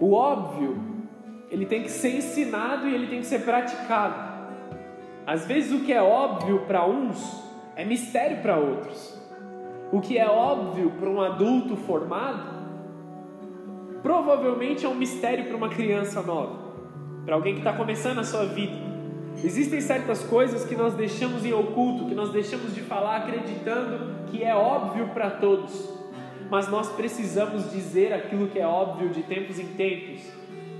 O óbvio, ele tem que ser ensinado e ele tem que ser praticado. Às vezes o que é óbvio para uns é mistério para outros. O que é óbvio para um adulto formado, provavelmente é um mistério para uma criança nova, para alguém que está começando a sua vida. Existem certas coisas que nós deixamos em oculto, que nós deixamos de falar acreditando que é óbvio para todos, mas nós precisamos dizer aquilo que é óbvio de tempos em tempos,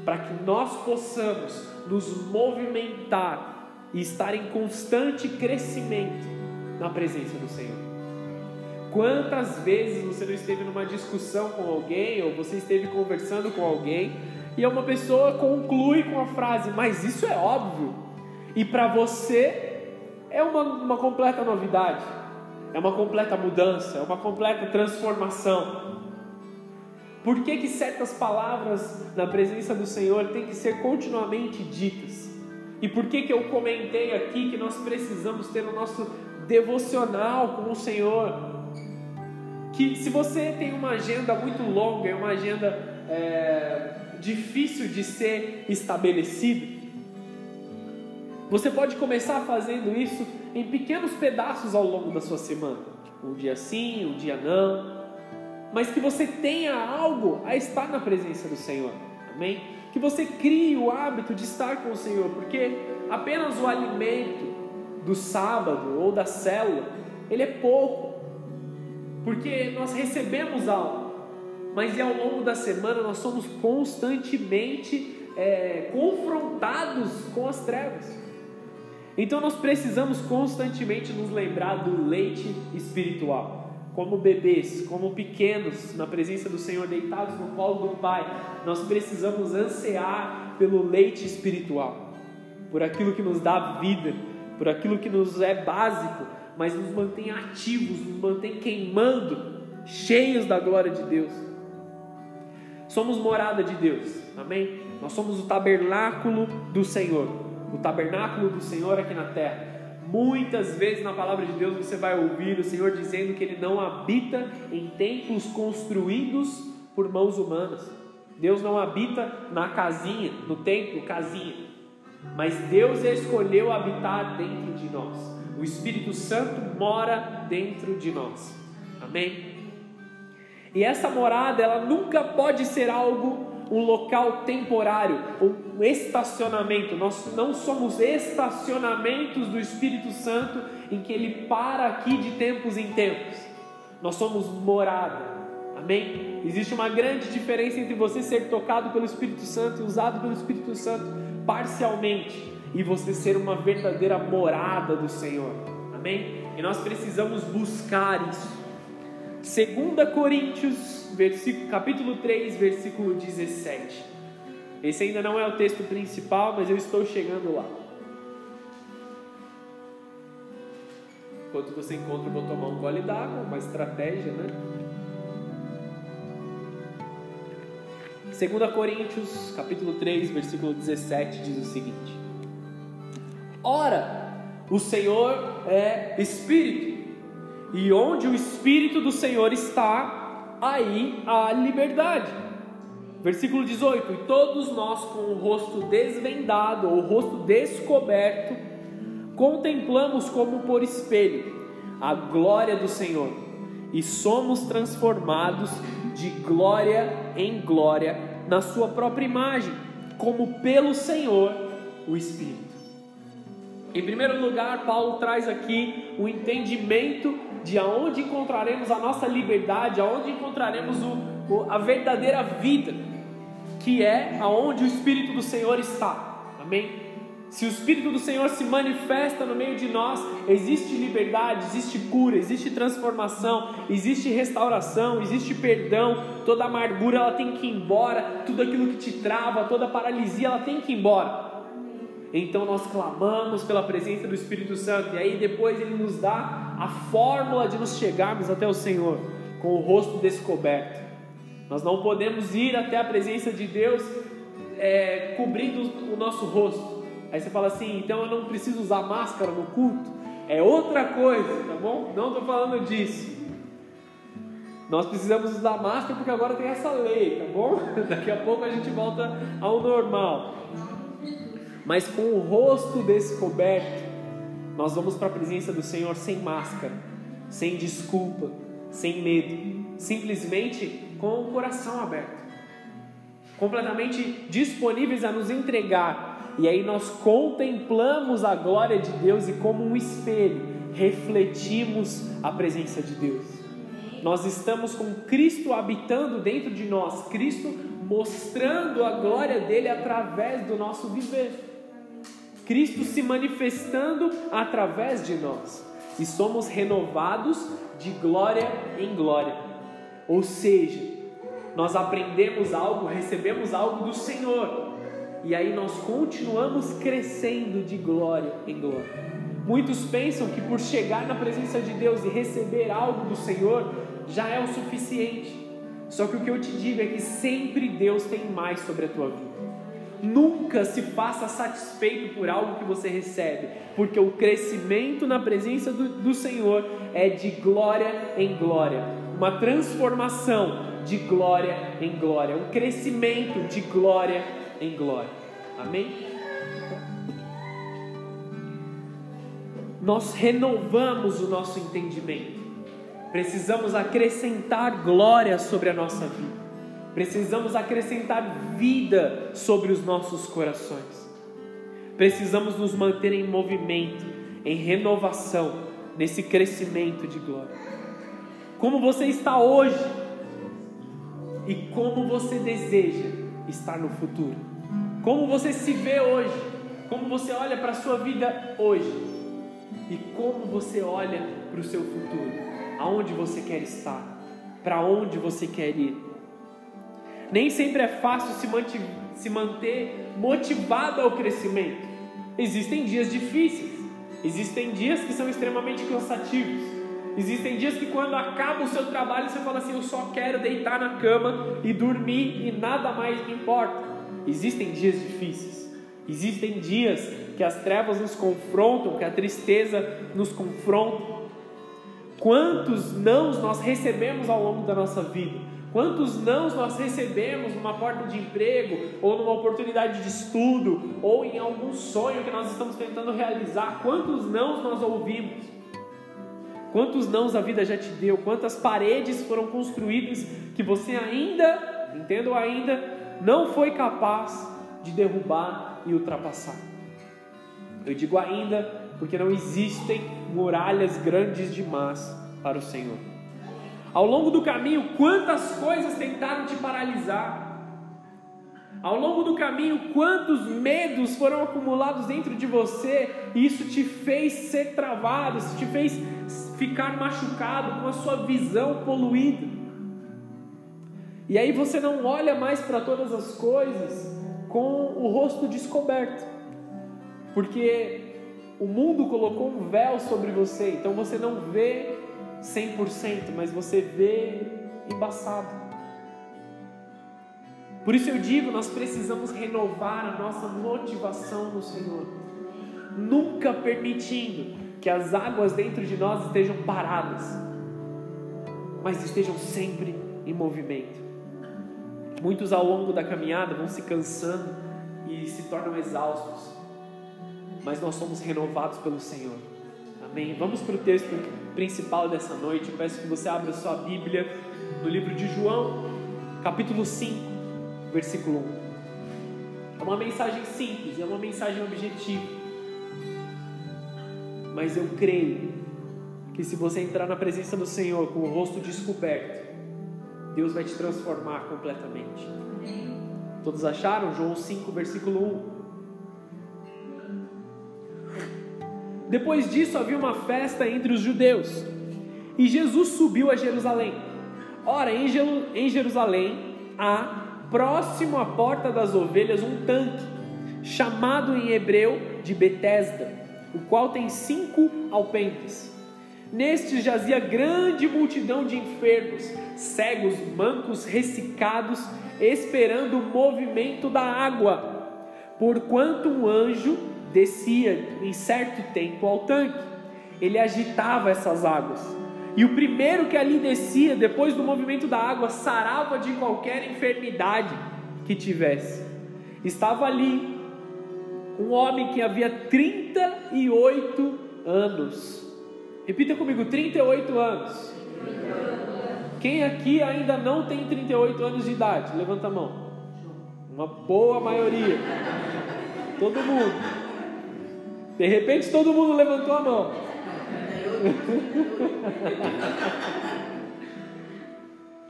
para que nós possamos nos movimentar e estar em constante crescimento na presença do Senhor. Quantas vezes você não esteve numa discussão com alguém, ou você esteve conversando com alguém, e uma pessoa conclui com a frase: Mas isso é óbvio e para você é uma, uma completa novidade, é uma completa mudança, é uma completa transformação. Por que, que certas palavras na presença do Senhor têm que ser continuamente ditas? E por que, que eu comentei aqui que nós precisamos ter o nosso devocional com o Senhor? Que se você tem uma agenda muito longa, é uma agenda é, difícil de ser estabelecida, você pode começar fazendo isso em pequenos pedaços ao longo da sua semana. Tipo, um dia sim, um dia não. Mas que você tenha algo a estar na presença do Senhor. Amém? Que você crie o hábito de estar com o Senhor, porque apenas o alimento do sábado ou da célula, ele é pouco. Porque nós recebemos algo, mas ao longo da semana nós somos constantemente é, confrontados com as trevas. Então nós precisamos constantemente nos lembrar do leite espiritual. Como bebês, como pequenos, na presença do Senhor, deitados no colo do Pai, nós precisamos ansiar pelo leite espiritual, por aquilo que nos dá vida, por aquilo que nos é básico, mas nos mantém ativos, nos mantém queimando, cheios da glória de Deus. Somos morada de Deus, amém? Nós somos o tabernáculo do Senhor o tabernáculo do Senhor aqui na terra. Muitas vezes na palavra de Deus você vai ouvir o Senhor dizendo que Ele não habita em templos construídos por mãos humanas. Deus não habita na casinha, no templo, casinha. Mas Deus escolheu habitar dentro de nós. O Espírito Santo mora dentro de nós. Amém? E essa morada, ela nunca pode ser algo um local temporário, um estacionamento. Nós não somos estacionamentos do Espírito Santo em que ele para aqui de tempos em tempos. Nós somos morada. Amém? Existe uma grande diferença entre você ser tocado pelo Espírito Santo e usado pelo Espírito Santo parcialmente e você ser uma verdadeira morada do Senhor. Amém? E nós precisamos buscar isso. 2 Coríntios, capítulo 3, versículo 17. Esse ainda não é o texto principal, mas eu estou chegando lá. Enquanto você encontra, eu vou tomar um gole d'água, uma estratégia, né? 2 Coríntios, capítulo 3, versículo 17, diz o seguinte: Ora, o Senhor é Espírito, e onde o Espírito do Senhor está, aí há liberdade. Versículo 18: E todos nós, com o rosto desvendado, ou o rosto descoberto, contemplamos como por espelho a glória do Senhor, e somos transformados de glória em glória na Sua própria imagem, como pelo Senhor, o Espírito. Em primeiro lugar, Paulo traz aqui o entendimento de aonde encontraremos a nossa liberdade, aonde encontraremos o, o, a verdadeira vida, que é aonde o Espírito do Senhor está. Amém? Se o Espírito do Senhor se manifesta no meio de nós, existe liberdade, existe cura, existe transformação, existe restauração, existe perdão. Toda amargura ela tem que ir embora, tudo aquilo que te trava, toda paralisia ela tem que ir embora. Então nós clamamos pela presença do Espírito Santo, e aí depois ele nos dá a fórmula de nos chegarmos até o Senhor com o rosto descoberto. Nós não podemos ir até a presença de Deus é, cobrindo o nosso rosto. Aí você fala assim, então eu não preciso usar máscara no culto. É outra coisa, tá bom? Não estou falando disso. Nós precisamos usar máscara porque agora tem essa lei, tá bom? Daqui a pouco a gente volta ao normal. Mas com o rosto descoberto, nós vamos para a presença do Senhor sem máscara, sem desculpa, sem medo, simplesmente com o coração aberto, completamente disponíveis a nos entregar. E aí nós contemplamos a glória de Deus e, como um espelho, refletimos a presença de Deus. Nós estamos com Cristo habitando dentro de nós, Cristo mostrando a glória dele através do nosso viver. Cristo se manifestando através de nós e somos renovados de glória em glória. Ou seja, nós aprendemos algo, recebemos algo do Senhor e aí nós continuamos crescendo de glória em glória. Muitos pensam que por chegar na presença de Deus e receber algo do Senhor já é o suficiente. Só que o que eu te digo é que sempre Deus tem mais sobre a tua vida. Nunca se faça satisfeito por algo que você recebe, porque o crescimento na presença do, do Senhor é de glória em glória, uma transformação de glória em glória, um crescimento de glória em glória. Amém? Nós renovamos o nosso entendimento, precisamos acrescentar glória sobre a nossa vida. Precisamos acrescentar vida sobre os nossos corações. Precisamos nos manter em movimento, em renovação, nesse crescimento de glória. Como você está hoje e como você deseja estar no futuro. Como você se vê hoje, como você olha para a sua vida hoje e como você olha para o seu futuro. Aonde você quer estar? Para onde você quer ir? Nem sempre é fácil se, se manter motivado ao crescimento. Existem dias difíceis, existem dias que são extremamente cansativos. Existem dias que quando acaba o seu trabalho você fala assim: Eu só quero deitar na cama e dormir e nada mais me importa. Existem dias difíceis. Existem dias que as trevas nos confrontam, que a tristeza nos confronta. Quantos nãos nós recebemos ao longo da nossa vida? Quantos nãos nós recebemos numa porta de emprego, ou numa oportunidade de estudo, ou em algum sonho que nós estamos tentando realizar? Quantos nãos nós ouvimos? Quantos nãos a vida já te deu? Quantas paredes foram construídas que você ainda, entendo ainda, não foi capaz de derrubar e ultrapassar? Eu digo ainda porque não existem muralhas grandes demais para o Senhor. Ao longo do caminho, quantas coisas tentaram te paralisar? Ao longo do caminho, quantos medos foram acumulados dentro de você e isso te fez ser travado, isso te fez ficar machucado com a sua visão poluída. E aí você não olha mais para todas as coisas com o rosto descoberto, porque o mundo colocou um véu sobre você, então você não vê 100%, mas você vê embaçado. Por isso eu digo, nós precisamos renovar a nossa motivação no Senhor, nunca permitindo que as águas dentro de nós estejam paradas, mas estejam sempre em movimento. Muitos ao longo da caminhada vão se cansando e se tornam exaustos, mas nós somos renovados pelo Senhor. Amém? Vamos para o texto principal dessa noite. Eu peço que você abra sua Bíblia no livro de João, capítulo 5, versículo 1. É uma mensagem simples, é uma mensagem objetiva. Mas eu creio que se você entrar na presença do Senhor com o rosto descoberto, Deus vai te transformar completamente. Todos acharam? João 5, versículo 1. Depois disso havia uma festa entre os judeus e Jesus subiu a Jerusalém. Ora, em Jerusalém há, próximo à porta das ovelhas, um tanque, chamado em hebreu de Betesda, o qual tem cinco alpentes. Neste jazia grande multidão de enfermos, cegos, mancos, ressecados, esperando o movimento da água, porquanto um anjo descia em certo tempo ao tanque. Ele agitava essas águas. E o primeiro que ali descia, depois do movimento da água, sarava de qualquer enfermidade que tivesse. Estava ali um homem que havia 38 anos. Repita comigo: 38 anos. Quem aqui ainda não tem 38 anos de idade? Levanta a mão. Uma boa maioria. Todo mundo. De repente todo mundo levantou a mão.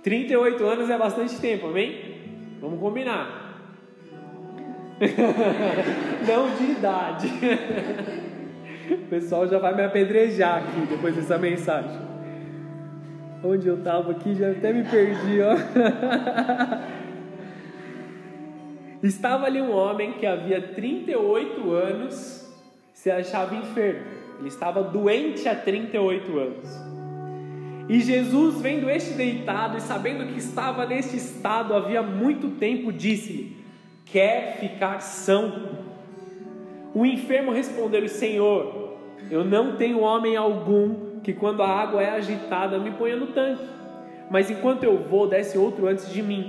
Trinta e oito anos é bastante tempo, amém? Vamos combinar. Não de idade. O pessoal já vai me apedrejar aqui depois dessa mensagem. Onde eu estava aqui, já até me perdi, ó. Estava ali um homem que havia 38 anos, se achava enfermo. Ele estava doente há 38 anos. E Jesus, vendo este deitado e sabendo que estava neste estado havia muito tempo, disse-lhe: Quer ficar são? O enfermo respondeu-lhe: Senhor, eu não tenho homem algum que, quando a água é agitada, me ponha no tanque. Mas enquanto eu vou, desce outro antes de mim.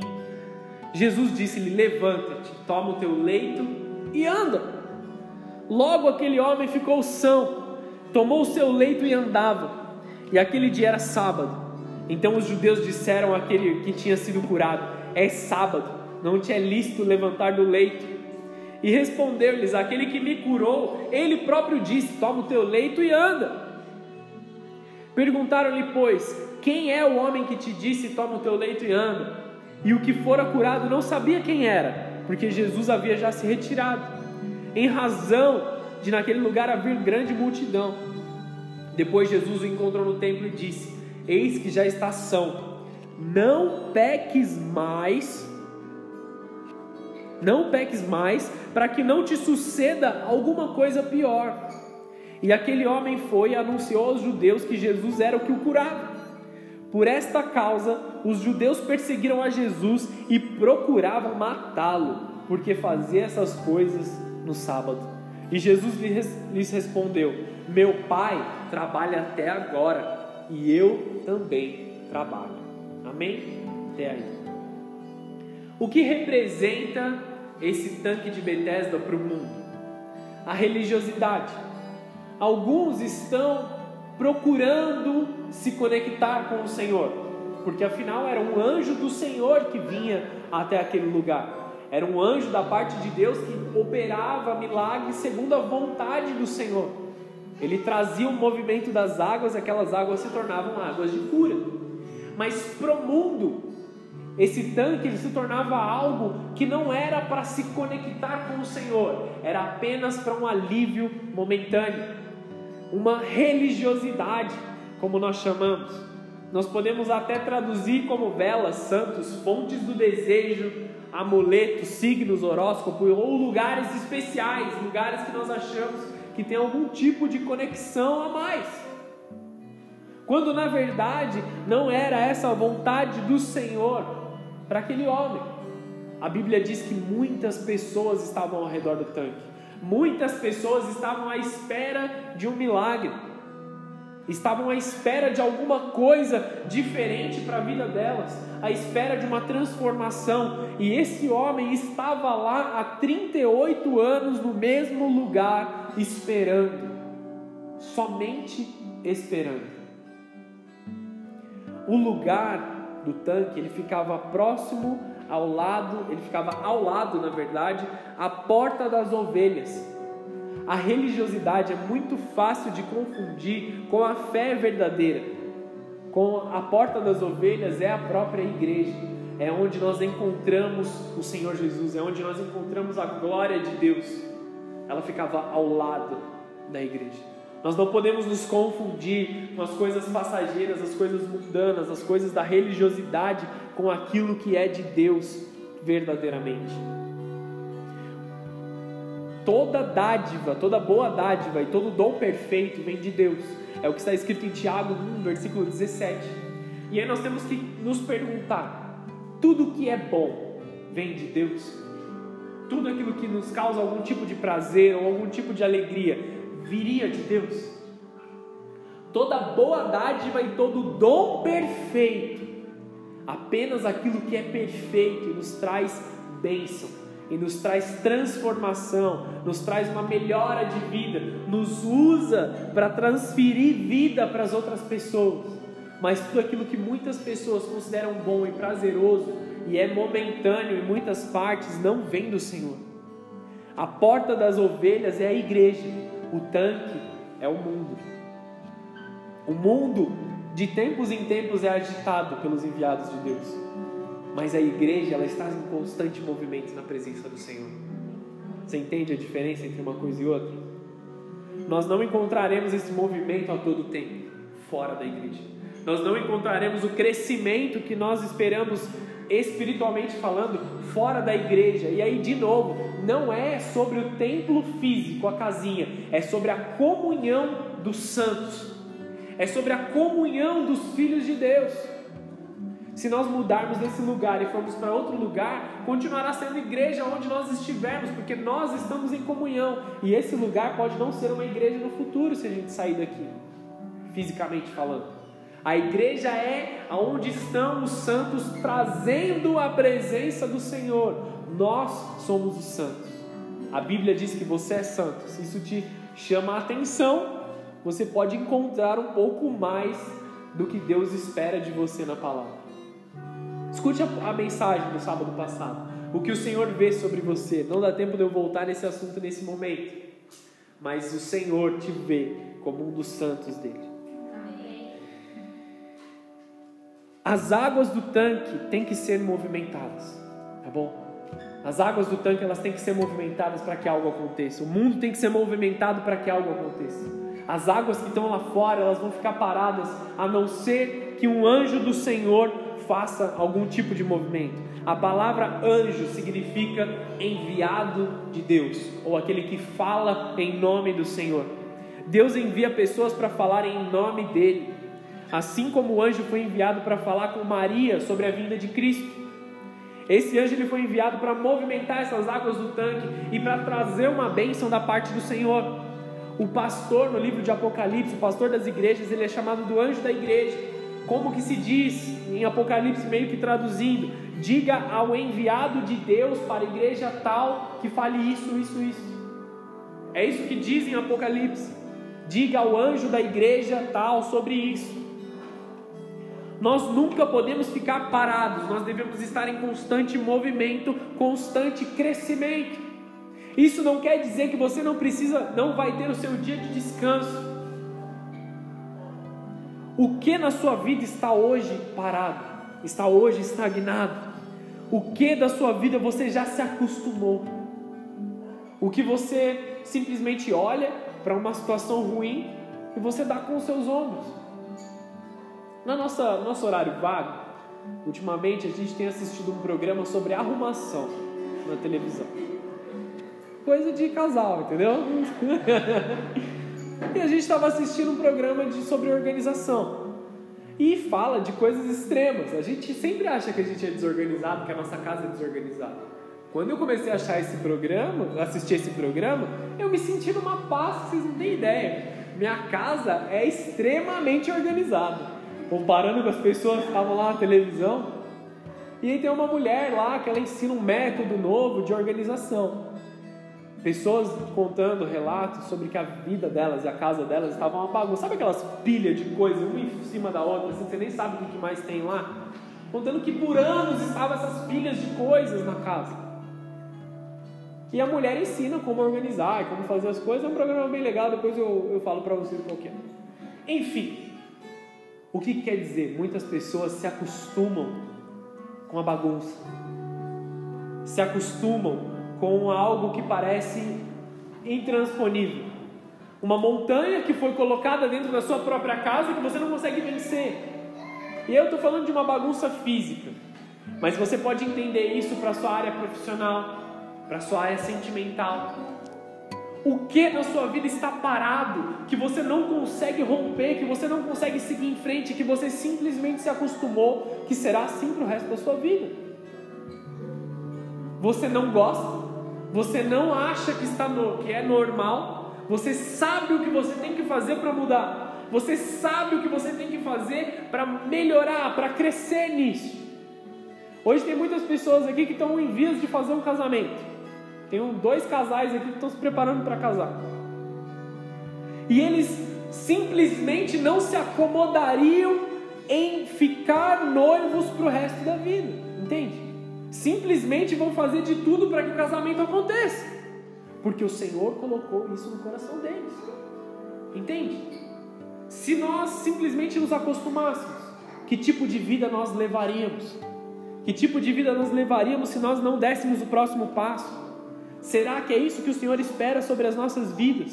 Jesus disse-lhe: Levanta-te, toma o teu leito e anda. Logo aquele homem ficou são, tomou o seu leito e andava. E aquele dia era sábado. Então os judeus disseram àquele que tinha sido curado: É sábado, não te é lícito levantar do leito. E respondeu-lhes: Aquele que me curou, ele próprio disse: Toma o teu leito e anda. Perguntaram-lhe, pois, quem é o homem que te disse: Toma o teu leito e anda? E o que fora curado não sabia quem era, porque Jesus havia já se retirado, em razão de naquele lugar haver grande multidão. Depois Jesus o encontrou no templo e disse: Eis que já está são, não peques mais, não peques mais, para que não te suceda alguma coisa pior. E aquele homem foi e anunciou aos judeus que Jesus era o que o curava. Por esta causa, os judeus perseguiram a Jesus e procuravam matá-lo, porque fazia essas coisas no sábado. E Jesus lhes respondeu: Meu pai trabalha até agora, e eu também trabalho. Amém? Até aí. O que representa esse tanque de Betesda para o mundo? A religiosidade. Alguns estão procurando se conectar com o Senhor, porque afinal era um anjo do Senhor que vinha até aquele lugar. Era um anjo da parte de Deus que operava milagres segundo a vontade do Senhor. Ele trazia o movimento das águas, aquelas águas se tornavam águas de cura. Mas para o mundo, esse tanque ele se tornava algo que não era para se conectar com o Senhor, era apenas para um alívio momentâneo uma religiosidade, como nós chamamos. Nós podemos até traduzir como velas, santos, fontes do desejo, amuletos, signos, horóscopo ou lugares especiais, lugares que nós achamos que tem algum tipo de conexão a mais. Quando na verdade não era essa a vontade do Senhor para aquele homem. A Bíblia diz que muitas pessoas estavam ao redor do tanque. Muitas pessoas estavam à espera de um milagre, estavam à espera de alguma coisa diferente para a vida delas, à espera de uma transformação, e esse homem estava lá há 38 anos no mesmo lugar, esperando, somente esperando. O lugar do tanque ele ficava próximo ao lado, ele ficava ao lado, na verdade, a porta das ovelhas. A religiosidade é muito fácil de confundir com a fé verdadeira. Com a porta das ovelhas é a própria igreja, é onde nós encontramos o Senhor Jesus, é onde nós encontramos a glória de Deus. Ela ficava ao lado da igreja. Nós não podemos nos confundir com as coisas passageiras, as coisas mundanas, as coisas da religiosidade com aquilo que é de Deus verdadeiramente. Toda dádiva, toda boa dádiva e todo dom perfeito vem de Deus. É o que está escrito em Tiago 1, versículo 17. E aí nós temos que nos perguntar: tudo que é bom vem de Deus? Tudo aquilo que nos causa algum tipo de prazer ou algum tipo de alegria viria de Deus. toda boa dádiva e todo dom perfeito. Apenas aquilo que é perfeito nos traz bênção, e nos traz transformação, nos traz uma melhora de vida, nos usa para transferir vida para as outras pessoas. Mas tudo aquilo que muitas pessoas consideram bom e prazeroso e é momentâneo em muitas partes não vem do Senhor. A porta das ovelhas é a igreja, o tanque é o mundo. O mundo, de tempos em tempos, é agitado pelos enviados de Deus, mas a igreja ela está em constante movimento na presença do Senhor. Você entende a diferença entre uma coisa e outra? Nós não encontraremos esse movimento a todo tempo fora da igreja. Nós não encontraremos o crescimento que nós esperamos espiritualmente falando fora da igreja. E aí, de novo, não é sobre o templo físico, a casinha, é sobre a comunhão dos santos é sobre a comunhão dos filhos de Deus. Se nós mudarmos desse lugar e formos para outro lugar, continuará sendo igreja onde nós estivermos, porque nós estamos em comunhão. E esse lugar pode não ser uma igreja no futuro se a gente sair daqui, fisicamente falando. A igreja é onde estão os santos trazendo a presença do Senhor. Nós somos os santos. A Bíblia diz que você é santo. Isso te chama a atenção, você pode encontrar um pouco mais do que Deus espera de você na palavra. Escute a, a mensagem do sábado passado. O que o Senhor vê sobre você. Não dá tempo de eu voltar nesse assunto nesse momento. Mas o Senhor te vê como um dos santos dele. As águas do tanque têm que ser movimentadas, tá bom? As águas do tanque elas têm que ser movimentadas para que algo aconteça. O mundo tem que ser movimentado para que algo aconteça. As águas que estão lá fora, elas vão ficar paradas, a não ser que um anjo do Senhor faça algum tipo de movimento. A palavra anjo significa enviado de Deus, ou aquele que fala em nome do Senhor. Deus envia pessoas para falar em nome dele, assim como o anjo foi enviado para falar com Maria sobre a vinda de Cristo. Esse anjo ele foi enviado para movimentar essas águas do tanque e para trazer uma bênção da parte do Senhor. O pastor no livro de Apocalipse, o pastor das igrejas, ele é chamado do anjo da igreja. Como que se diz em Apocalipse, meio que traduzindo, diga ao enviado de Deus para a igreja tal que fale isso, isso, isso. É isso que diz em Apocalipse. Diga ao anjo da igreja tal sobre isso. Nós nunca podemos ficar parados, nós devemos estar em constante movimento, constante crescimento. Isso não quer dizer que você não precisa, não vai ter o seu dia de descanso. O que na sua vida está hoje parado? Está hoje estagnado? O que da sua vida você já se acostumou? O que você simplesmente olha para uma situação ruim e você dá com os seus ombros? Na nossa nosso horário vago, ultimamente a gente tem assistido um programa sobre arrumação na televisão coisa de casal, entendeu? e a gente estava assistindo um programa de, sobre organização. E fala de coisas extremas. A gente sempre acha que a gente é desorganizado, que a nossa casa é desorganizada. Quando eu comecei a achar esse programa, assistir esse programa, eu me senti numa paz que vocês não têm ideia. Minha casa é extremamente organizada. Comparando com as pessoas que estavam lá na televisão. E aí tem uma mulher lá que ela ensina um método novo de organização. Pessoas contando relatos sobre que a vida delas e a casa delas estavam uma bagunça. Sabe aquelas pilhas de coisas, uma em cima da outra, assim, você nem sabe o que mais tem lá? Contando que por anos estavam essas pilhas de coisas na casa. E a mulher ensina como organizar, como fazer as coisas. É um programa bem legal, depois eu, eu falo para vocês qual é. Enfim, o que, que quer dizer? Muitas pessoas se acostumam com a bagunça. Se acostumam com algo que parece intransponível. Uma montanha que foi colocada dentro da sua própria casa que você não consegue vencer. E eu estou falando de uma bagunça física, mas você pode entender isso para sua área profissional, para sua área sentimental. O que na sua vida está parado, que você não consegue romper, que você não consegue seguir em frente, que você simplesmente se acostumou que será assim para o resto da sua vida? Você não gosta, você não acha que, está no, que é normal, você sabe o que você tem que fazer para mudar, você sabe o que você tem que fazer para melhorar, para crescer nisso. Hoje tem muitas pessoas aqui que estão em vias de fazer um casamento. Tem dois casais aqui que estão se preparando para casar. E eles simplesmente não se acomodariam em ficar noivos para o resto da vida. Entende? Simplesmente vão fazer de tudo para que o casamento aconteça. Porque o Senhor colocou isso no coração deles. Entende? Se nós simplesmente nos acostumássemos, que tipo de vida nós levaríamos? Que tipo de vida nós levaríamos se nós não dessemos o próximo passo? Será que é isso que o Senhor espera sobre as nossas vidas?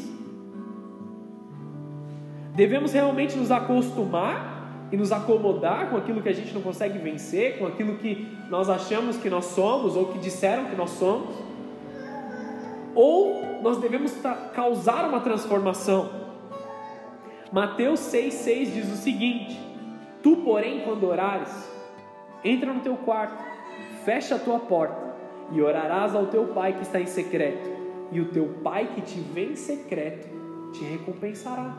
Devemos realmente nos acostumar e nos acomodar com aquilo que a gente não consegue vencer, com aquilo que nós achamos que nós somos ou que disseram que nós somos? Ou nós devemos causar uma transformação? Mateus 6,6 diz o seguinte: Tu, porém, quando orares, entra no teu quarto, fecha a tua porta e orarás ao teu pai que está em secreto, e o teu pai que te vê em secreto te recompensará.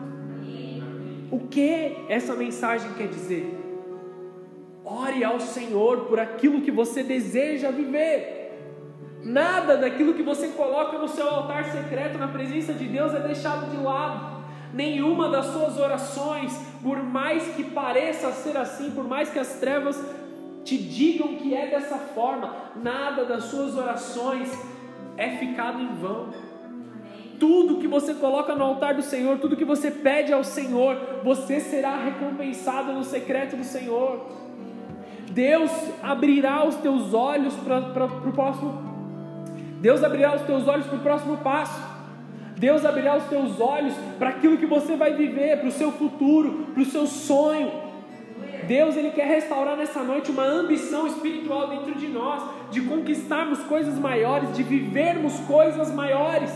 O que essa mensagem quer dizer? Ore ao Senhor por aquilo que você deseja viver. Nada daquilo que você coloca no seu altar secreto na presença de Deus é deixado de lado. Nenhuma das suas orações, por mais que pareça ser assim, por mais que as trevas te digam que é dessa forma, nada das suas orações é ficado em vão. Tudo que você coloca no altar do Senhor, tudo que você pede ao Senhor, você será recompensado no secreto do Senhor. Deus abrirá os teus olhos para o próximo. Deus abrirá os teus olhos para o próximo passo. Deus abrirá os teus olhos para aquilo que você vai viver, para o seu futuro, para o seu sonho. Deus ele quer restaurar nessa noite uma ambição espiritual dentro de nós, de conquistarmos coisas maiores, de vivermos coisas maiores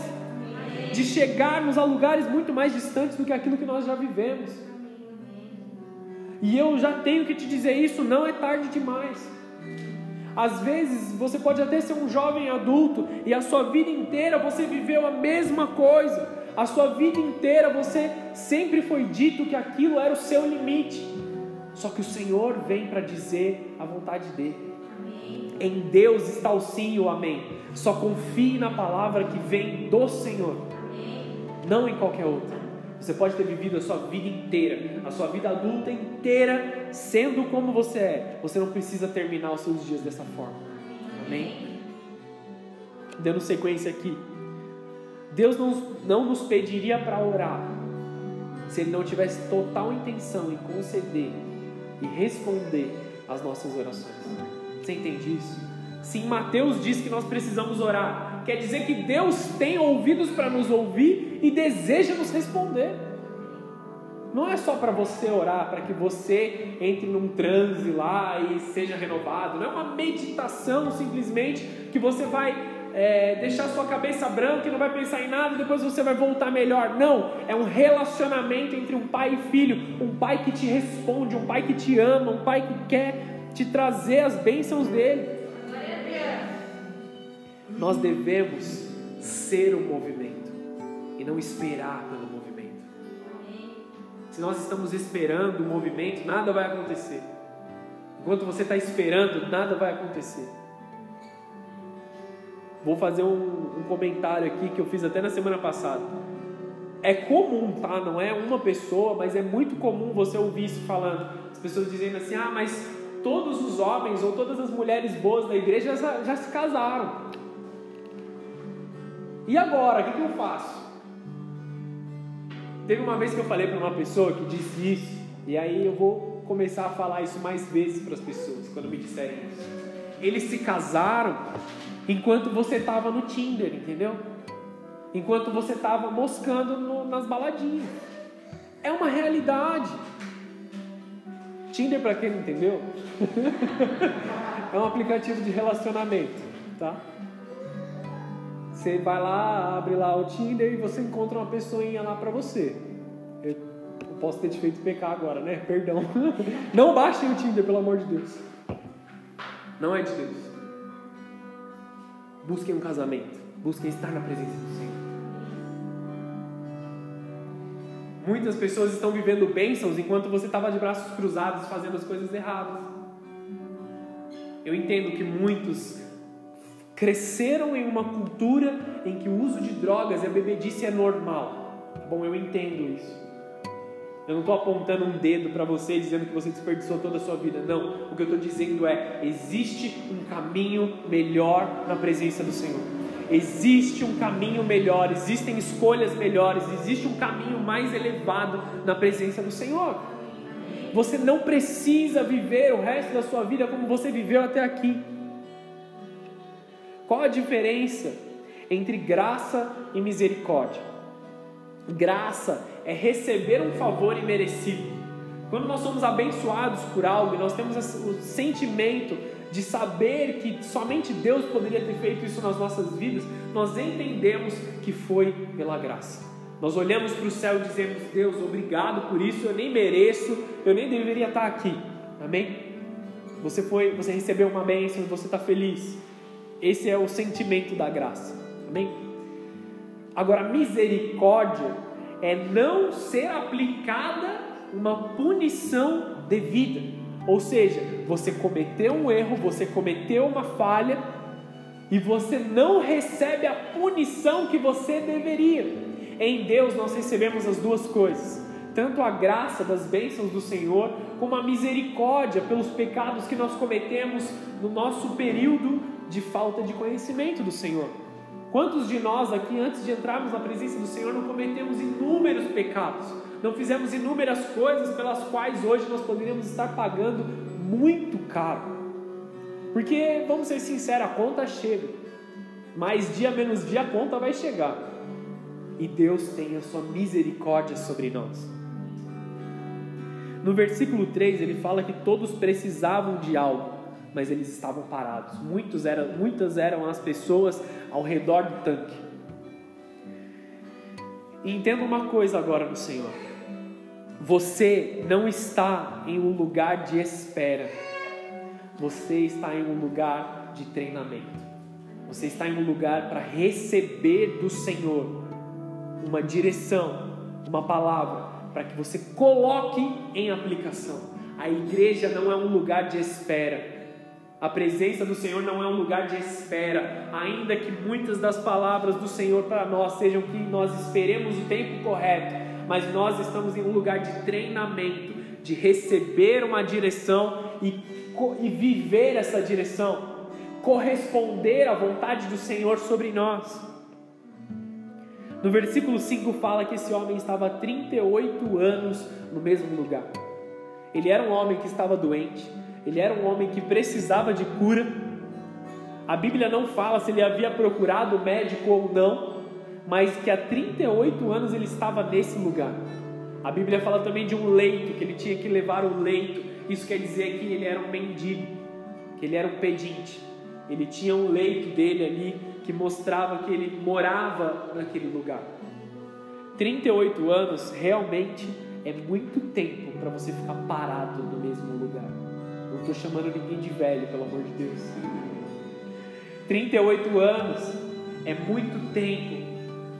de chegarmos a lugares muito mais distantes do que aquilo que nós já vivemos. E eu já tenho que te dizer isso, não é tarde demais. Às vezes você pode até ser um jovem adulto e a sua vida inteira você viveu a mesma coisa. A sua vida inteira você sempre foi dito que aquilo era o seu limite. Só que o Senhor vem para dizer a vontade dele. Em Deus está o sim e o amém. Só confie na palavra que vem do Senhor não em qualquer outra. Você pode ter vivido a sua vida inteira, a sua vida adulta inteira, sendo como você é. Você não precisa terminar os seus dias dessa forma. Amém? Dando sequência aqui. Deus não, não nos pediria para orar se Ele não tivesse total intenção em conceder e responder às nossas orações. Você entende isso? Sim, Mateus diz que nós precisamos orar. Quer dizer que Deus tem ouvidos para nos ouvir e deseja nos responder. Não é só para você orar, para que você entre num transe lá e seja renovado. Não é uma meditação simplesmente que você vai é, deixar sua cabeça branca e não vai pensar em nada e depois você vai voltar melhor. Não, é um relacionamento entre um pai e filho. Um pai que te responde, um pai que te ama, um pai que quer te trazer as bênçãos dele. Nós devemos ser o movimento e não esperar pelo movimento. Se nós estamos esperando o movimento, nada vai acontecer. Enquanto você está esperando, nada vai acontecer. Vou fazer um, um, comentário aqui que eu fiz até na semana passada. É comum, tá? Não é uma pessoa, mas é muito comum você ouvir isso falando. As pessoas dizendo assim: ah, mas todos os homens ou todas as mulheres boas da igreja já, já se casaram. E agora, o que, que eu faço? Teve uma vez que eu falei para uma pessoa que disse isso, e aí eu vou começar a falar isso mais vezes para as pessoas quando me disserem isso. Eles se casaram enquanto você estava no Tinder, entendeu? Enquanto você estava moscando no, nas baladinhas. É uma realidade. Tinder, para quem não entendeu, é um aplicativo de relacionamento, tá? Você vai lá, abre lá o Tinder e você encontra uma pessoinha lá para você. Eu posso ter te feito pecar agora, né? Perdão. Não baixem o Tinder, pelo amor de Deus. Não é de Deus. Busquem um casamento. Busquem estar na presença do Senhor. Muitas pessoas estão vivendo bênçãos enquanto você estava de braços cruzados fazendo as coisas erradas. Eu entendo que muitos cresceram em uma cultura em que o uso de drogas e a bebedice é normal. Tá bom, eu entendo isso. Eu não estou apontando um dedo para você dizendo que você desperdiçou toda a sua vida. Não. O que eu estou dizendo é: existe um caminho melhor na presença do Senhor. Existe um caminho melhor, existem escolhas melhores, existe um caminho mais elevado na presença do Senhor. Você não precisa viver o resto da sua vida como você viveu até aqui. Qual a diferença entre graça e misericórdia? Graça é receber um favor imerecido. Quando nós somos abençoados por algo e nós temos o sentimento de saber que somente Deus poderia ter feito isso nas nossas vidas, nós entendemos que foi pela graça. Nós olhamos para o céu e dizemos: Deus, obrigado por isso, eu nem mereço, eu nem deveria estar aqui. Amém? Você foi, você recebeu uma bênção, você está feliz. Esse é o sentimento da graça. Amém? Agora, misericórdia é não ser aplicada uma punição devida. Ou seja, você cometeu um erro, você cometeu uma falha e você não recebe a punição que você deveria. Em Deus nós recebemos as duas coisas, tanto a graça das bênçãos do Senhor, como a misericórdia pelos pecados que nós cometemos no nosso período de falta de conhecimento do Senhor. Quantos de nós aqui, antes de entrarmos na presença do Senhor, não cometemos inúmeros pecados, não fizemos inúmeras coisas pelas quais hoje nós poderíamos estar pagando muito caro? Porque, vamos ser sinceros, a conta chega, mais dia menos dia a conta vai chegar e Deus tem a sua misericórdia sobre nós. No versículo 3 ele fala que todos precisavam de algo, mas eles estavam parados. Muitos eram, muitas eram as pessoas ao redor do tanque. Entenda uma coisa agora no Senhor. Você não está em um lugar de espera. Você está em um lugar de treinamento. Você está em um lugar para receber do Senhor uma direção, uma palavra, para que você coloque em aplicação. A igreja não é um lugar de espera. A presença do Senhor não é um lugar de espera, ainda que muitas das palavras do Senhor para nós sejam que nós esperemos o tempo correto, mas nós estamos em um lugar de treinamento, de receber uma direção e, e viver essa direção, corresponder à vontade do Senhor sobre nós. No versículo 5 fala que esse homem estava há 38 anos no mesmo lugar. Ele era um homem que estava doente, ele era um homem que precisava de cura. A Bíblia não fala se ele havia procurado médico ou não, mas que há 38 anos ele estava nesse lugar. A Bíblia fala também de um leito, que ele tinha que levar o leito. Isso quer dizer que ele era um mendigo, que ele era um pedinte. Ele tinha um leito dele ali que mostrava que ele morava naquele lugar. 38 anos realmente é muito tempo para você ficar parado no mesmo lugar. Não estou chamando ninguém de velho, pelo amor de Deus. 38 anos é muito tempo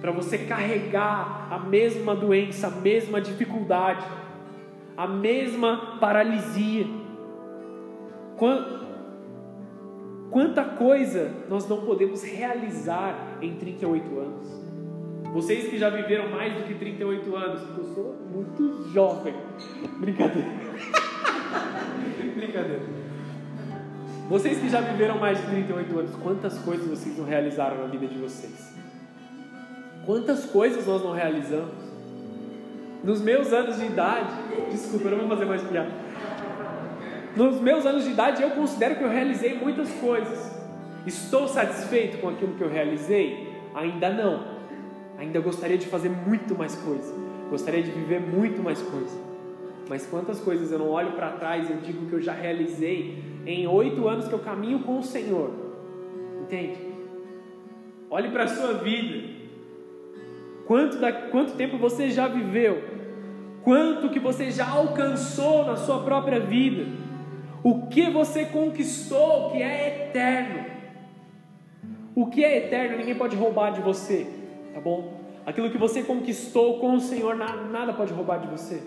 para você carregar a mesma doença, a mesma dificuldade, a mesma paralisia. Quanta coisa nós não podemos realizar em 38 anos. Vocês que já viveram mais do que 38 anos, eu sou muito jovem. Brincadeira. Brincadeira. Vocês que já viveram mais de 38 anos, quantas coisas vocês não realizaram na vida de vocês? Quantas coisas nós não realizamos? Nos meus anos de idade, desculpa, eu não vou fazer mais piada. Nos meus anos de idade, eu considero que eu realizei muitas coisas. Estou satisfeito com aquilo que eu realizei? Ainda não. Ainda gostaria de fazer muito mais coisa. Gostaria de viver muito mais coisa. Mas quantas coisas eu não olho para trás e eu digo que eu já realizei em oito anos que eu caminho com o Senhor. Entende? Olhe para a sua vida. Quanto, da, quanto tempo você já viveu? Quanto que você já alcançou na sua própria vida? O que você conquistou que é eterno. O que é eterno ninguém pode roubar de você, tá bom? aquilo que você conquistou com o Senhor, nada, nada pode roubar de você.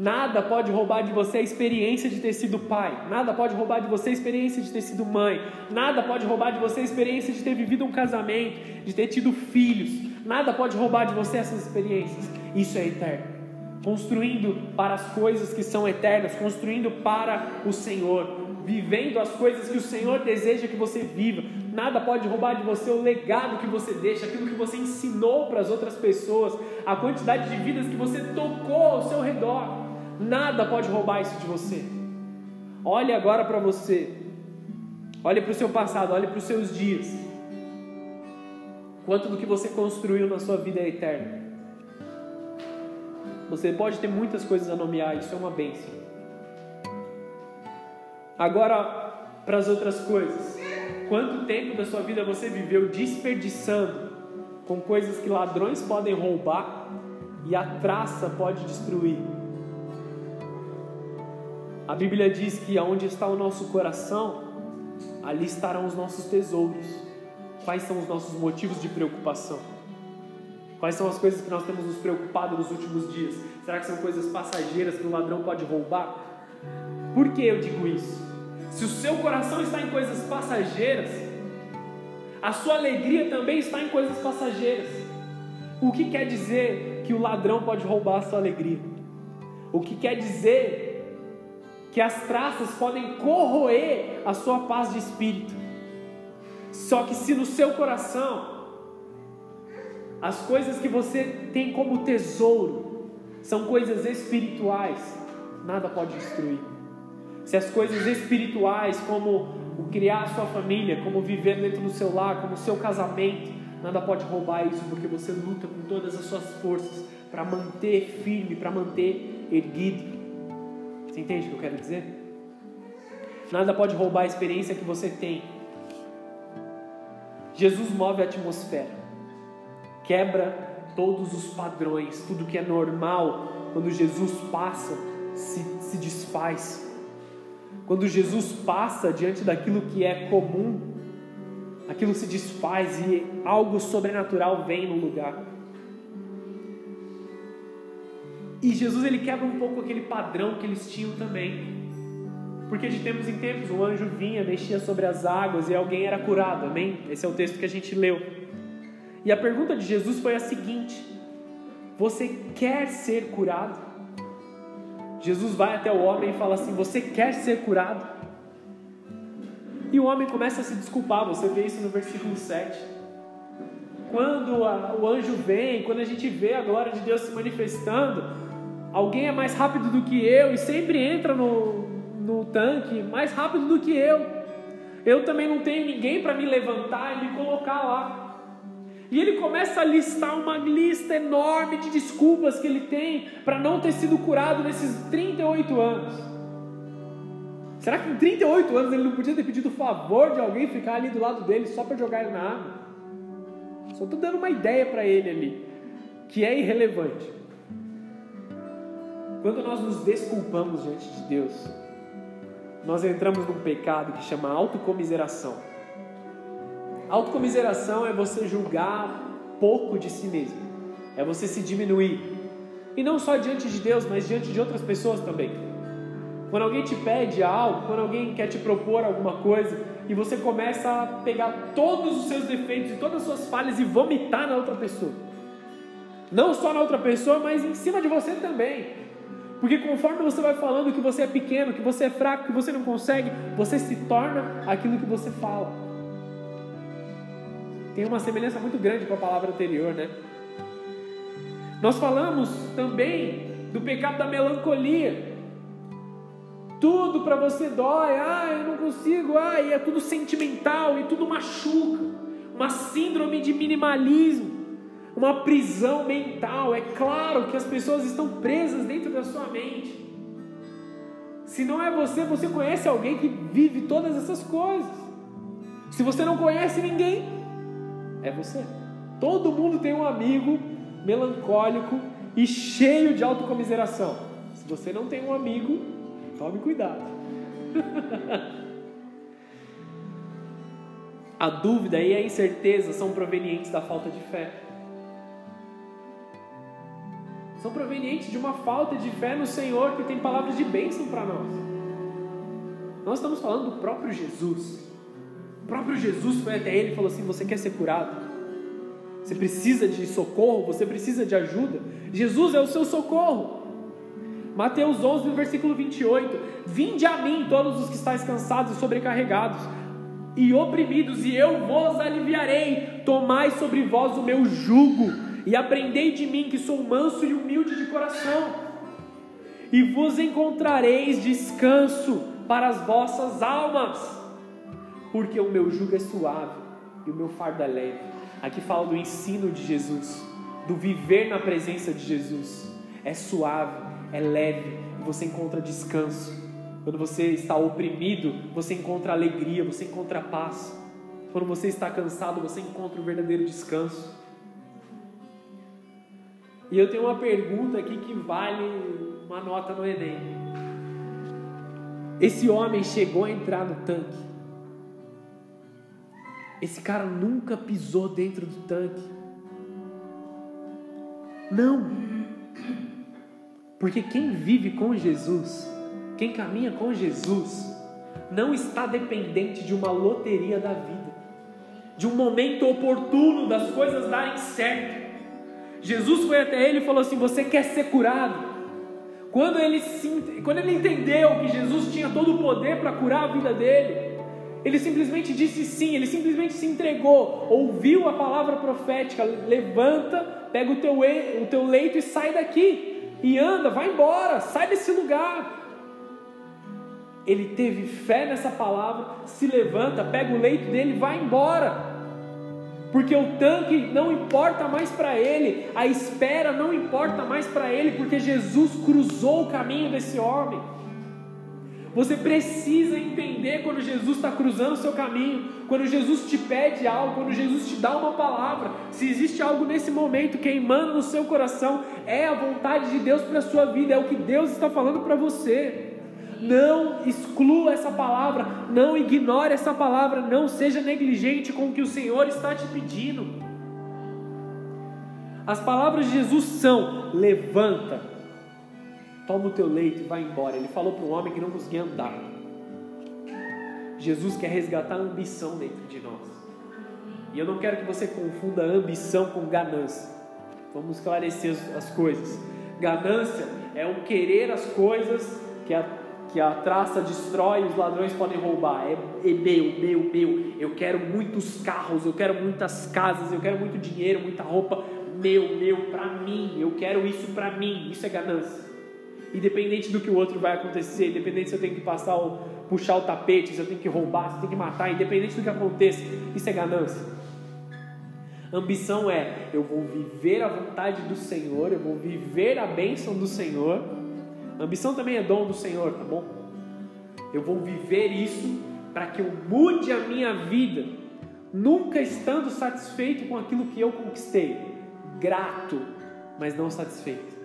Nada pode roubar de você a experiência de ter sido pai. Nada pode roubar de você a experiência de ter sido mãe. Nada pode roubar de você a experiência de ter vivido um casamento, de ter tido filhos. Nada pode roubar de você essas experiências. Isso é eterno. Construindo para as coisas que são eternas, construindo para o Senhor, vivendo as coisas que o Senhor deseja que você viva. Nada pode roubar de você o legado que você deixa, aquilo que você ensinou para as outras pessoas, a quantidade de vidas que você tocou ao seu redor. Nada pode roubar isso de você. Olhe agora para você. Olhe para o seu passado, olhe para os seus dias. Quanto do que você construiu na sua vida é eterno. Você pode ter muitas coisas a nomear, isso é uma bênção. Agora, para as outras coisas. Quanto tempo da sua vida você viveu desperdiçando com coisas que ladrões podem roubar e a traça pode destruir? A Bíblia diz que aonde está o nosso coração, ali estarão os nossos tesouros. Quais são os nossos motivos de preocupação? Quais são as coisas que nós temos nos preocupado nos últimos dias? Será que são coisas passageiras que o ladrão pode roubar? Por que eu digo isso? Se o seu coração está em coisas passageiras, a sua alegria também está em coisas passageiras. O que quer dizer que o ladrão pode roubar a sua alegria? O que quer dizer que as traças podem corroer a sua paz de espírito. Só que se no seu coração as coisas que você tem como tesouro são coisas espirituais, nada pode destruir. Se as coisas espirituais, como o criar a sua família, como viver dentro do seu lar, como o seu casamento, nada pode roubar isso, porque você luta com todas as suas forças para manter firme, para manter erguido. Você entende o que eu quero dizer? Nada pode roubar a experiência que você tem. Jesus move a atmosfera, quebra todos os padrões, tudo que é normal, quando Jesus passa, se, se desfaz. Quando Jesus passa diante daquilo que é comum, aquilo se desfaz e algo sobrenatural vem no lugar. E Jesus ele quebra um pouco aquele padrão que eles tinham também. Porque de tempos em tempos o anjo vinha, mexia sobre as águas e alguém era curado, amém? Esse é o texto que a gente leu. E a pergunta de Jesus foi a seguinte: Você quer ser curado? Jesus vai até o homem e fala assim: Você quer ser curado? E o homem começa a se desculpar, você vê isso no versículo 7. Quando a, o anjo vem, quando a gente vê a glória de Deus se manifestando, Alguém é mais rápido do que eu e sempre entra no, no tanque mais rápido do que eu. Eu também não tenho ninguém para me levantar e me colocar lá. E ele começa a listar uma lista enorme de desculpas que ele tem para não ter sido curado nesses 38 anos. Será que em 38 anos ele não podia ter pedido o favor de alguém ficar ali do lado dele só para jogar ele na água? Só estou dando uma ideia para ele ali, que é irrelevante. Quando nós nos desculpamos diante de Deus, nós entramos num pecado que chama autocomiseração. Autocomiseração é você julgar pouco de si mesmo, é você se diminuir. E não só diante de Deus, mas diante de outras pessoas também. Quando alguém te pede algo, quando alguém quer te propor alguma coisa, e você começa a pegar todos os seus defeitos e todas as suas falhas e vomitar na outra pessoa. Não só na outra pessoa, mas em cima de você também. Porque conforme você vai falando que você é pequeno, que você é fraco, que você não consegue, você se torna aquilo que você fala. Tem uma semelhança muito grande com a palavra anterior, né? Nós falamos também do pecado da melancolia. Tudo para você dói, ah, eu não consigo, ah, e é tudo sentimental e tudo machuca. Uma síndrome de minimalismo uma prisão mental. É claro que as pessoas estão presas dentro da sua mente. Se não é você, você conhece alguém que vive todas essas coisas. Se você não conhece ninguém, é você. Todo mundo tem um amigo melancólico e cheio de autocomiseração. Se você não tem um amigo, tome cuidado. a dúvida e a incerteza são provenientes da falta de fé. São provenientes de uma falta de fé no Senhor que tem palavras de bênção para nós. Nós estamos falando do próprio Jesus. O próprio Jesus foi até ele e falou assim: Você quer ser curado? Você precisa de socorro? Você precisa de ajuda? Jesus é o seu socorro. Mateus 11, versículo 28. Vinde a mim, todos os que estáis cansados e sobrecarregados e oprimidos, e eu vos aliviarei. Tomai sobre vós o meu jugo, e aprendei de mim, que sou manso e humilde de coração, e vos encontrareis descanso para as vossas almas, porque o meu jugo é suave e o meu fardo é leve. Aqui fala do ensino de Jesus, do viver na presença de Jesus. É suave, é leve, você encontra descanso. Quando você está oprimido, você encontra alegria, você encontra paz. Quando você está cansado, você encontra o verdadeiro descanso. E eu tenho uma pergunta aqui que vale uma nota no Enem. Esse homem chegou a entrar no tanque. Esse cara nunca pisou dentro do tanque. Não. Porque quem vive com Jesus quem caminha com Jesus não está dependente de uma loteria da vida, de um momento oportuno das coisas darem certo. Jesus foi até ele e falou assim: Você quer ser curado? Quando ele, se, quando ele entendeu que Jesus tinha todo o poder para curar a vida dele, ele simplesmente disse sim, ele simplesmente se entregou, ouviu a palavra profética: levanta, pega o teu, o teu leito e sai daqui, e anda, vai embora, sai desse lugar ele teve fé nessa palavra, se levanta, pega o leito dele e vai embora. Porque o tanque não importa mais para ele, a espera não importa mais para ele, porque Jesus cruzou o caminho desse homem. Você precisa entender quando Jesus está cruzando o seu caminho, quando Jesus te pede algo, quando Jesus te dá uma palavra. Se existe algo nesse momento queimando no seu coração, é a vontade de Deus para a sua vida, é o que Deus está falando para você. Não exclua essa palavra, não ignore essa palavra, não seja negligente com o que o Senhor está te pedindo. As palavras de Jesus são: levanta, toma o teu leito e vai embora. Ele falou para um homem que não conseguia andar. Jesus quer resgatar a ambição dentro de nós. E eu não quero que você confunda ambição com ganância. Vamos esclarecer as coisas. Ganância é o querer as coisas que a que a traça destrói, os ladrões podem roubar. É, é meu, meu, meu. Eu quero muitos carros, eu quero muitas casas, eu quero muito dinheiro, muita roupa. Meu, meu, para mim. Eu quero isso para mim. Isso é ganância. Independente do que o outro vai acontecer, independente se eu tenho que passar o, puxar o tapete, se eu tenho que roubar, se eu tenho que matar, independente do que aconteça, isso é ganância. Ambição é eu vou viver a vontade do Senhor, eu vou viver a bênção do Senhor Ambição também é dom do Senhor, tá bom? Eu vou viver isso para que eu mude a minha vida, nunca estando satisfeito com aquilo que eu conquistei, grato, mas não satisfeito.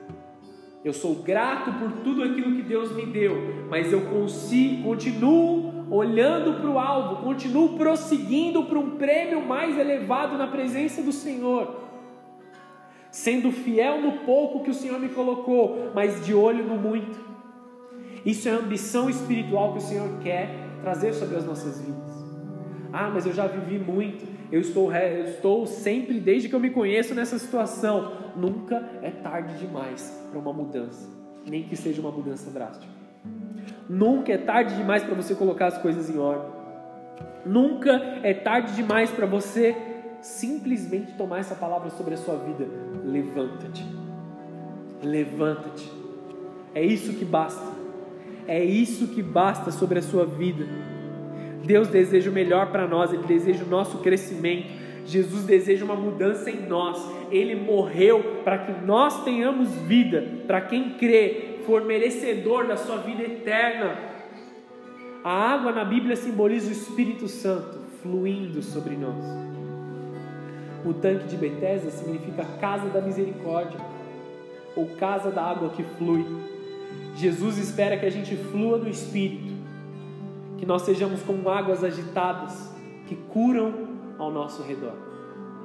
Eu sou grato por tudo aquilo que Deus me deu, mas eu consigo, continuo olhando para o alvo, continuo prosseguindo para um prêmio mais elevado na presença do Senhor sendo fiel no pouco que o Senhor me colocou, mas de olho no muito. Isso é a ambição espiritual que o Senhor quer trazer sobre as nossas vidas. Ah, mas eu já vivi muito, eu estou, eu estou sempre, desde que eu me conheço, nessa situação. Nunca é tarde demais para uma mudança, nem que seja uma mudança drástica. Nunca é tarde demais para você colocar as coisas em ordem. Nunca é tarde demais para você simplesmente tomar essa palavra sobre a sua vida. Levanta-te. Levanta-te. É isso que basta. É isso que basta sobre a sua vida. Deus deseja o melhor para nós, Ele deseja o nosso crescimento. Jesus deseja uma mudança em nós. Ele morreu para que nós tenhamos vida. Para quem crê, for merecedor da sua vida eterna. A água na Bíblia simboliza o Espírito Santo fluindo sobre nós. O tanque de Betesda significa casa da misericórdia, ou casa da água que flui. Jesus espera que a gente flua no Espírito, que nós sejamos como águas agitadas que curam ao nosso redor.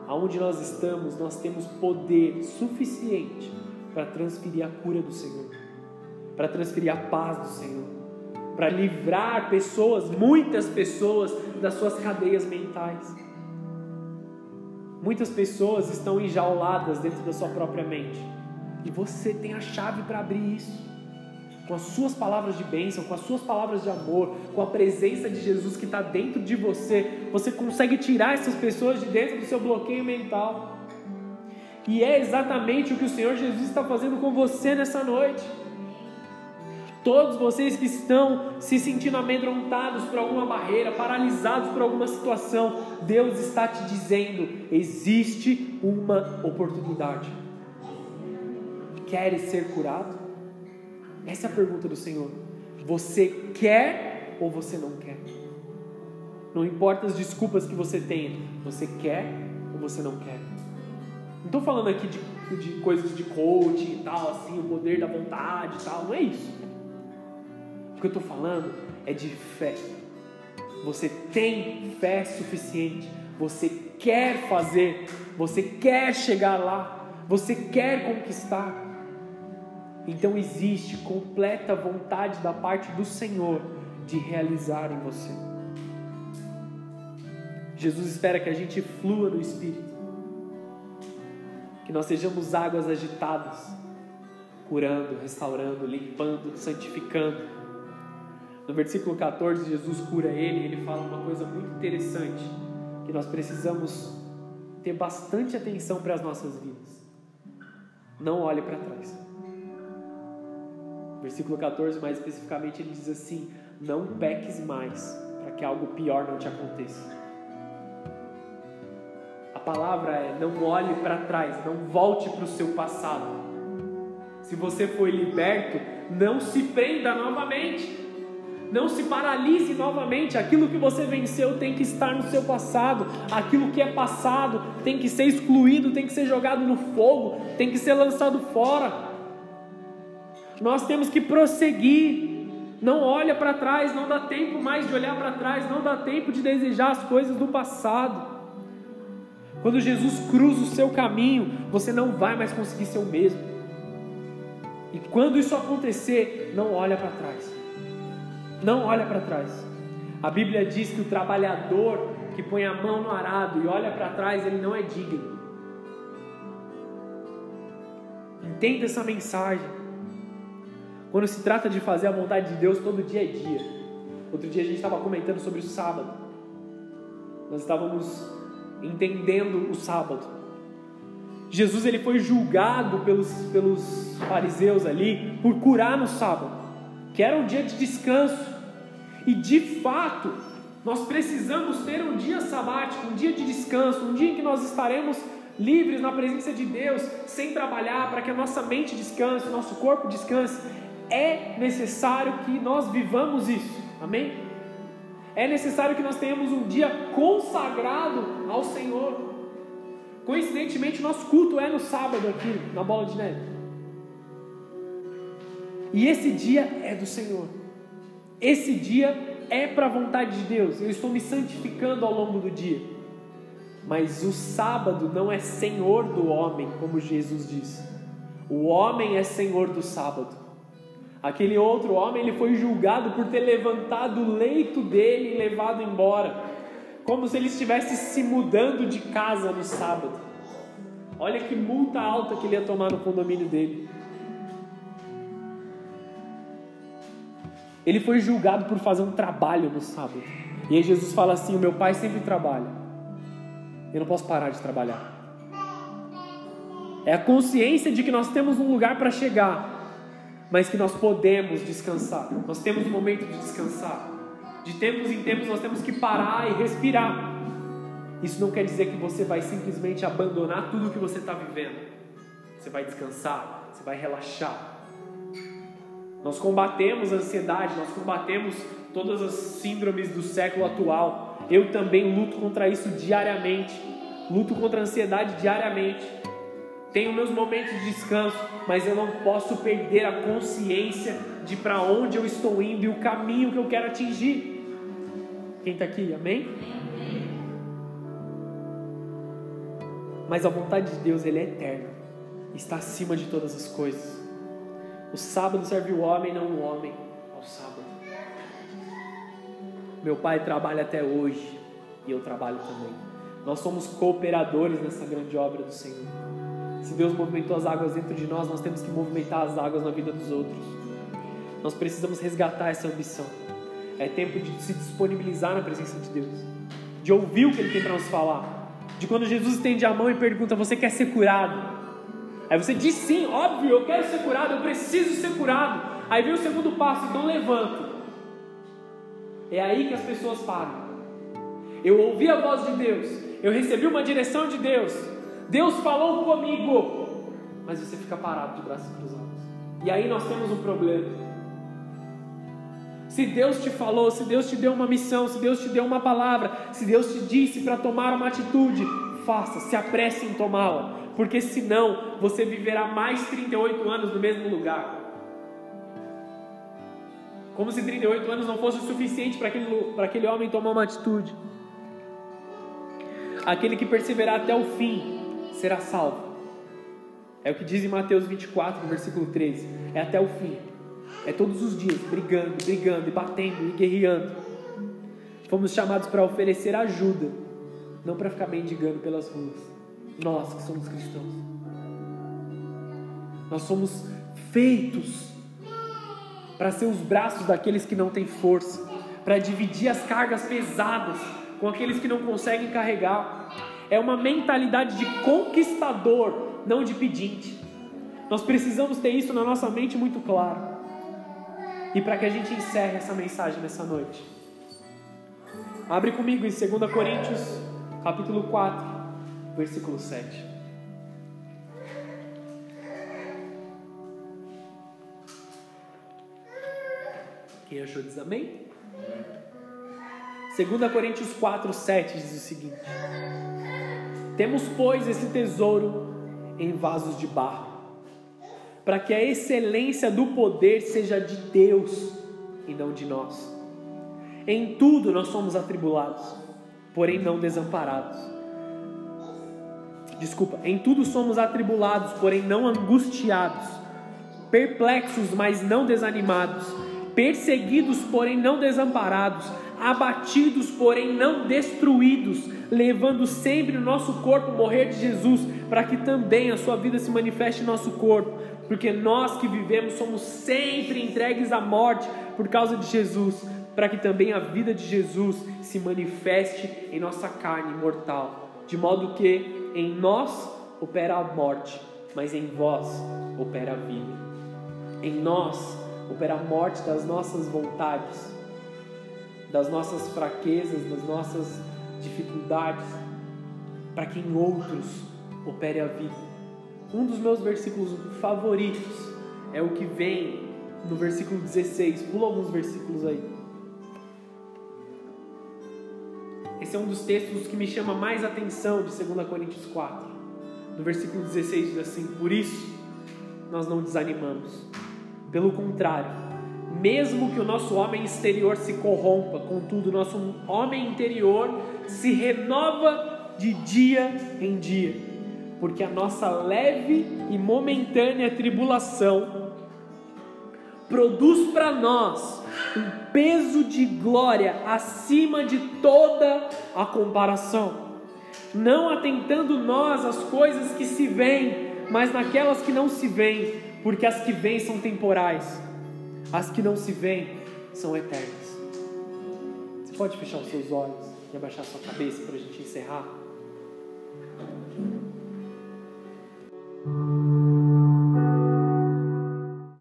Aonde nós estamos, nós temos poder suficiente para transferir a cura do Senhor, para transferir a paz do Senhor, para livrar pessoas, muitas pessoas, das suas cadeias mentais. Muitas pessoas estão enjauladas dentro da sua própria mente. E você tem a chave para abrir isso. Com as suas palavras de bênção, com as suas palavras de amor, com a presença de Jesus que está dentro de você, você consegue tirar essas pessoas de dentro do seu bloqueio mental. E é exatamente o que o Senhor Jesus está fazendo com você nessa noite. Todos vocês que estão se sentindo amedrontados por alguma barreira, paralisados por alguma situação, Deus está te dizendo: existe uma oportunidade. Queres ser curado? Essa é a pergunta do Senhor. Você quer ou você não quer? Não importa as desculpas que você tem, você quer ou você não quer? Não estou falando aqui de, de coisas de coaching e tal, assim, o poder da vontade e tal, não é isso. O que eu estou falando é de fé. Você tem fé suficiente, você quer fazer, você quer chegar lá, você quer conquistar. Então existe completa vontade da parte do Senhor de realizar em você. Jesus espera que a gente flua no Espírito, que nós sejamos águas agitadas, curando, restaurando, limpando, santificando no versículo 14, Jesus cura ele e ele fala uma coisa muito interessante, que nós precisamos ter bastante atenção para as nossas vidas. Não olhe para trás. Versículo 14, mais especificamente, ele diz assim: Não peques mais, para que algo pior não te aconteça. A palavra é: não olhe para trás, não volte para o seu passado. Se você foi liberto, não se prenda novamente. Não se paralise novamente. Aquilo que você venceu tem que estar no seu passado. Aquilo que é passado tem que ser excluído, tem que ser jogado no fogo, tem que ser lançado fora. Nós temos que prosseguir. Não olha para trás, não dá tempo mais de olhar para trás, não dá tempo de desejar as coisas do passado. Quando Jesus cruza o seu caminho, você não vai mais conseguir ser o mesmo. E quando isso acontecer, não olha para trás. Não olha para trás. A Bíblia diz que o trabalhador que põe a mão no arado e olha para trás, ele não é digno. Entenda essa mensagem. Quando se trata de fazer a vontade de Deus, todo dia é dia. Outro dia a gente estava comentando sobre o sábado. Nós estávamos entendendo o sábado. Jesus ele foi julgado pelos, pelos fariseus ali por curar no sábado que era um dia de descanso. E de fato, nós precisamos ter um dia sabático, um dia de descanso, um dia em que nós estaremos livres na presença de Deus, sem trabalhar, para que a nossa mente descanse, o nosso corpo descanse. É necessário que nós vivamos isso, amém? É necessário que nós tenhamos um dia consagrado ao Senhor. Coincidentemente, nosso culto é no sábado aqui, na Bola de Neve. E esse dia é do Senhor. Esse dia é para a vontade de Deus. Eu estou me santificando ao longo do dia. Mas o sábado não é senhor do homem, como Jesus disse. O homem é senhor do sábado. Aquele outro homem ele foi julgado por ter levantado o leito dele e levado embora, como se ele estivesse se mudando de casa no sábado. Olha que multa alta que ele ia tomar no condomínio dele. Ele foi julgado por fazer um trabalho no sábado. E aí Jesus fala assim: O meu pai sempre trabalha. Eu não posso parar de trabalhar. É a consciência de que nós temos um lugar para chegar, mas que nós podemos descansar. Nós temos um momento de descansar. De tempos em tempos nós temos que parar e respirar. Isso não quer dizer que você vai simplesmente abandonar tudo o que você está vivendo. Você vai descansar, você vai relaxar, nós combatemos a ansiedade, nós combatemos todas as síndromes do século atual. Eu também luto contra isso diariamente. Luto contra a ansiedade diariamente. Tenho meus momentos de descanso, mas eu não posso perder a consciência de para onde eu estou indo e o caminho que eu quero atingir. Quem está aqui? Amém? Mas a vontade de Deus ele é eterna. está acima de todas as coisas. O sábado serve o homem, não o homem ao sábado. Meu pai trabalha até hoje e eu trabalho também. Nós somos cooperadores nessa grande obra do Senhor. Se Deus movimentou as águas dentro de nós, nós temos que movimentar as águas na vida dos outros. Nós precisamos resgatar essa ambição. É tempo de se disponibilizar na presença de Deus, de ouvir o que Ele tem para nos falar, de quando Jesus estende a mão e pergunta: Você quer ser curado? Aí você diz sim, óbvio, eu quero ser curado, eu preciso ser curado. Aí vem o segundo passo, então levanto. É aí que as pessoas param. Eu ouvi a voz de Deus, eu recebi uma direção de Deus, Deus falou comigo, mas você fica parado de braços cruzados. E aí nós temos um problema. Se Deus te falou, se Deus te deu uma missão, se Deus te deu uma palavra, se Deus te disse para tomar uma atitude, faça, se apresse em tomá-la, porque senão você viverá mais 38 anos no mesmo lugar. Como se 38 anos não fosse o suficiente para aquele, aquele homem tomar uma atitude. Aquele que perseverar até o fim será salvo. É o que diz em Mateus 24, no versículo 13. É até o fim. É todos os dias, brigando, brigando, e batendo, e guerreando. Fomos chamados para oferecer ajuda, não para ficar mendigando pelas ruas. Nós que somos cristãos. Nós somos feitos para ser os braços daqueles que não têm força, para dividir as cargas pesadas com aqueles que não conseguem carregar. É uma mentalidade de conquistador, não de pedinte. Nós precisamos ter isso na nossa mente muito claro. E para que a gente encerre essa mensagem nessa noite. Abre comigo em 2 Coríntios, capítulo 4, versículo 7. Quem achou diz amém? 2 Coríntios 4, 7 diz o seguinte: Temos, pois, esse tesouro em vasos de barro para que a excelência do poder seja de Deus e não de nós. Em tudo nós somos atribulados, porém não desamparados. Desculpa, em tudo somos atribulados, porém não angustiados, perplexos, mas não desanimados, perseguidos, porém não desamparados, abatidos, porém não destruídos, levando sempre o nosso corpo morrer de Jesus, para que também a sua vida se manifeste em nosso corpo. Porque nós que vivemos somos sempre entregues à morte por causa de Jesus, para que também a vida de Jesus se manifeste em nossa carne mortal, de modo que em nós opera a morte, mas em vós opera a vida. Em nós opera a morte das nossas vontades, das nossas fraquezas, das nossas dificuldades, para que em outros opere a vida. Um dos meus versículos favoritos é o que vem no versículo 16. Pula alguns versículos aí. Esse é um dos textos que me chama mais atenção de 2 Coríntios 4. No versículo 16 diz assim: Por isso nós não desanimamos. Pelo contrário, mesmo que o nosso homem exterior se corrompa, contudo, nosso homem interior se renova de dia em dia porque a nossa leve e momentânea tribulação produz para nós um peso de glória acima de toda a comparação. Não atentando nós às coisas que se veem, mas naquelas que não se veem, porque as que vêm são temporais, as que não se veem são eternas. Você pode fechar os seus olhos e abaixar sua cabeça para a gente encerrar? Música